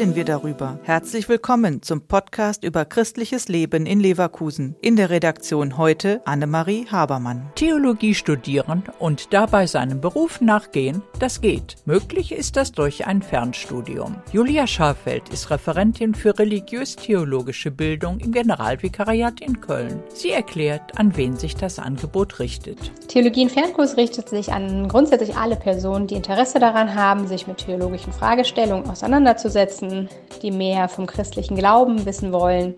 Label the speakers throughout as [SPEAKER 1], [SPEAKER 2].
[SPEAKER 1] darüber. Herzlich willkommen zum Podcast über christliches Leben in Leverkusen. In der Redaktion heute Annemarie Habermann.
[SPEAKER 2] Theologie studieren und dabei seinem Beruf nachgehen, das geht. Möglich ist das durch ein Fernstudium. Julia Scharfeld ist Referentin für religiös-theologische Bildung im Generalvikariat in Köln. Sie erklärt, an wen sich das Angebot richtet.
[SPEAKER 3] Theologie in Fernkurs richtet sich an grundsätzlich alle Personen, die Interesse daran haben, sich mit theologischen Fragestellungen auseinanderzusetzen, die mehr vom christlichen Glauben wissen wollen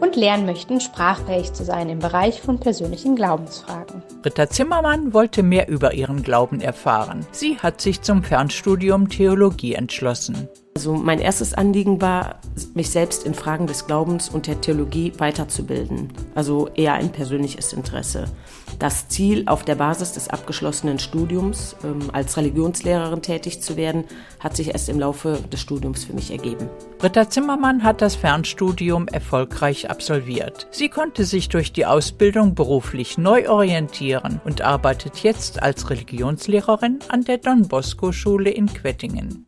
[SPEAKER 3] und lernen möchten, sprachfähig zu sein im Bereich von persönlichen Glaubensfragen.
[SPEAKER 2] Britta Zimmermann wollte mehr über ihren Glauben erfahren. Sie hat sich zum Fernstudium Theologie entschlossen.
[SPEAKER 4] Also mein erstes Anliegen war, mich selbst in Fragen des Glaubens und der Theologie weiterzubilden. Also eher ein persönliches Interesse. Das Ziel, auf der Basis des abgeschlossenen Studiums ähm, als Religionslehrerin tätig zu werden, hat sich erst im Laufe des Studiums für mich ergeben.
[SPEAKER 2] Britta Zimmermann hat das Fernstudium erfolgreich absolviert. Sie konnte sich durch die Ausbildung beruflich neu orientieren und arbeitet jetzt als Religionslehrerin an der Don Bosco Schule in Quettingen.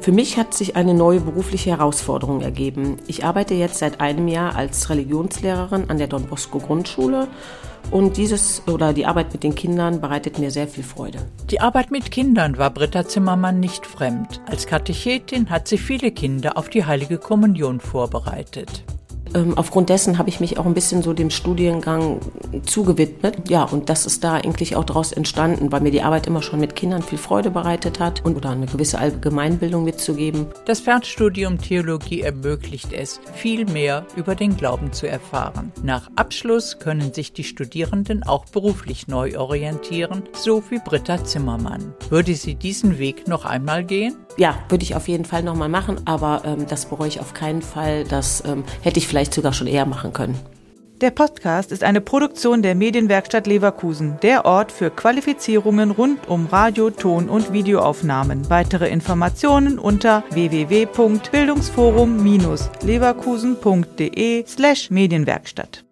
[SPEAKER 4] Für mich hat sich eine neue berufliche Herausforderung ergeben. Ich arbeite jetzt seit einem Jahr als Religionslehrerin an der Don Bosco Grundschule und dieses oder die Arbeit mit den Kindern bereitet mir sehr viel Freude.
[SPEAKER 2] Die Arbeit mit Kindern war Britta Zimmermann nicht fremd. Als Katechetin hat sie viele Kinder auf die heilige Kommunion vorbereitet.
[SPEAKER 4] Ähm, aufgrund dessen habe ich mich auch ein bisschen so dem Studiengang zugewidmet. Ja, und das ist da eigentlich auch daraus entstanden, weil mir die Arbeit immer schon mit Kindern viel Freude bereitet hat und oder eine gewisse Allgemeinbildung mitzugeben.
[SPEAKER 2] Das Fernstudium Theologie ermöglicht es, viel mehr über den Glauben zu erfahren. Nach Abschluss können sich die Studierenden auch beruflich neu orientieren, so wie Britta Zimmermann. Würde sie diesen Weg noch einmal gehen?
[SPEAKER 4] Ja, würde ich auf jeden Fall nochmal machen, aber ähm, das bereue ich auf keinen Fall. Das ähm, hätte ich vielleicht sogar schon eher machen können.
[SPEAKER 1] Der Podcast ist eine Produktion der Medienwerkstatt Leverkusen, der Ort für Qualifizierungen rund um Radio, Ton und Videoaufnahmen. Weitere Informationen unter www.bildungsforum-leverkusen.de slash Medienwerkstatt.